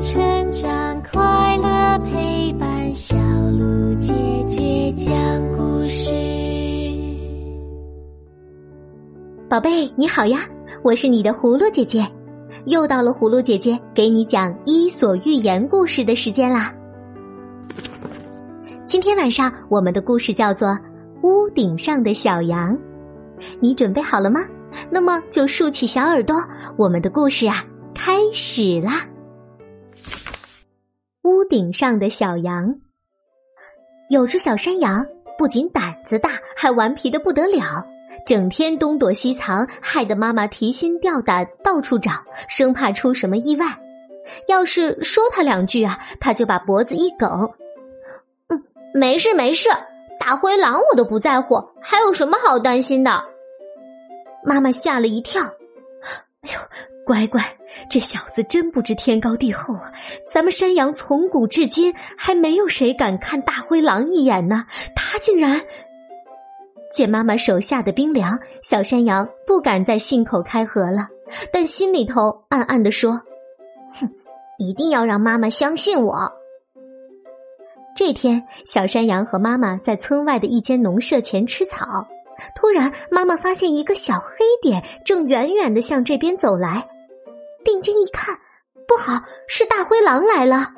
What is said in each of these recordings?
成长，快乐陪伴，小鹿姐姐讲故事。宝贝，你好呀，我是你的葫芦姐姐，又到了葫芦姐姐给你讲《伊索寓言》故事的时间啦。今天晚上我们的故事叫做《屋顶上的小羊》，你准备好了吗？那么就竖起小耳朵，我们的故事啊开始啦！屋顶上的小羊，有只小山羊，不仅胆子大，还顽皮的不得了，整天东躲西藏，害得妈妈提心吊胆，到处找，生怕出什么意外。要是说他两句啊，他就把脖子一梗：“嗯，没事没事，大灰狼我都不在乎，还有什么好担心的？”妈妈吓了一跳，哎呦，乖乖，这小子真不知天高地厚啊！咱们山羊从古至今还没有谁敢看大灰狼一眼呢，他竟然……见妈妈手下的冰凉，小山羊不敢再信口开河了，但心里头暗暗的说：“哼，一定要让妈妈相信我。”这天，小山羊和妈妈在村外的一间农舍前吃草。突然，妈妈发现一个小黑点正远远的向这边走来。定睛一看，不好，是大灰狼来了！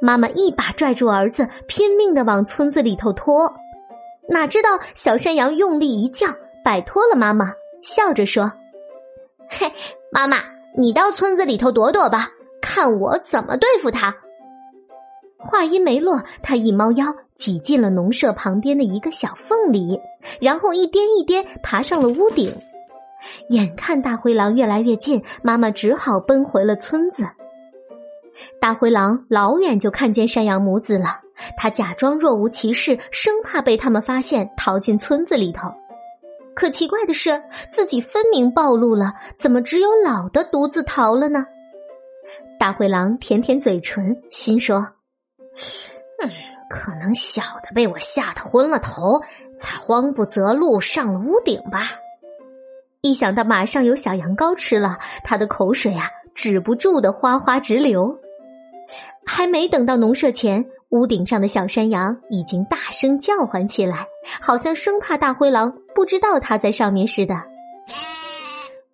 妈妈一把拽住儿子，拼命的往村子里头拖。哪知道小山羊用力一叫，摆脱了妈妈，笑着说：“嘿，妈妈，你到村子里头躲躲吧，看我怎么对付他。”话音没落，他一猫腰挤进了农舍旁边的一个小缝里，然后一颠一颠爬上了屋顶。眼看大灰狼越来越近，妈妈只好奔回了村子。大灰狼老远就看见山羊母子了，他假装若无其事，生怕被他们发现，逃进村子里头。可奇怪的是，自己分明暴露了，怎么只有老的独自逃了呢？大灰狼舔舔嘴唇，心说。嗯，可能小的被我吓得昏了头，才慌不择路上了屋顶吧。一想到马上有小羊羔吃了，他的口水啊止不住的哗哗直流。还没等到农舍前，屋顶上的小山羊已经大声叫唤起来，好像生怕大灰狼不知道它在上面似的。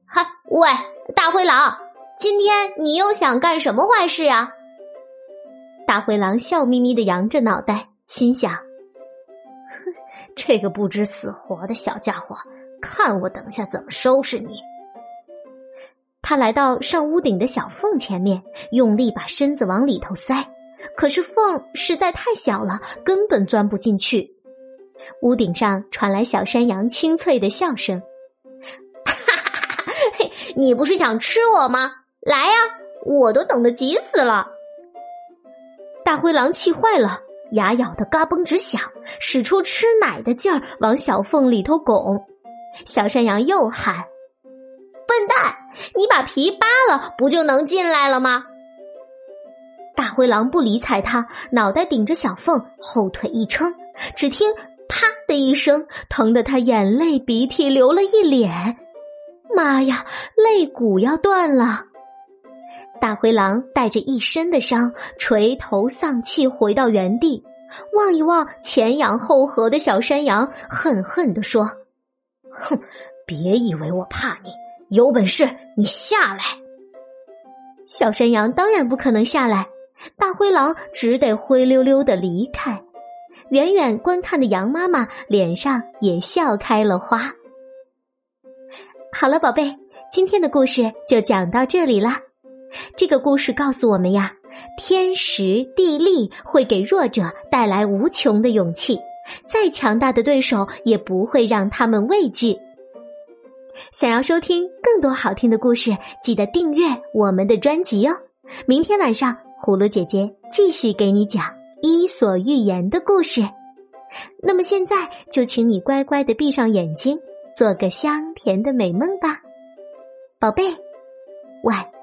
嗨，喂，大灰狼，今天你又想干什么坏事呀？大灰狼笑眯眯的扬着脑袋，心想：“哼，这个不知死活的小家伙，看我等下怎么收拾你！”他来到上屋顶的小缝前面，用力把身子往里头塞，可是缝实在太小了，根本钻不进去。屋顶上传来小山羊清脆的笑声：“哈哈哈哈，你不是想吃我吗？来呀，我都等得急死了。”大灰狼气坏了，牙咬得嘎嘣直响，使出吃奶的劲儿往小缝里头拱。小山羊又喊：“笨蛋，你把皮扒了，不就能进来了吗？”大灰狼不理睬他，脑袋顶着小缝，后腿一撑，只听“啪”的一声，疼得他眼泪鼻涕流了一脸。妈呀，肋骨要断了！大灰狼带着一身的伤，垂头丧气回到原地，望一望前仰后合的小山羊，恨恨地说：“哼，别以为我怕你，有本事你下来！”小山羊当然不可能下来，大灰狼只得灰溜溜的离开。远远观看的羊妈妈脸上也笑开了花。好了，宝贝，今天的故事就讲到这里了。这个故事告诉我们呀，天时地利会给弱者带来无穷的勇气，再强大的对手也不会让他们畏惧。想要收听更多好听的故事，记得订阅我们的专辑哦。明天晚上，葫芦姐姐继续给你讲《伊索寓言》的故事。那么现在就请你乖乖的闭上眼睛，做个香甜的美梦吧，宝贝，晚。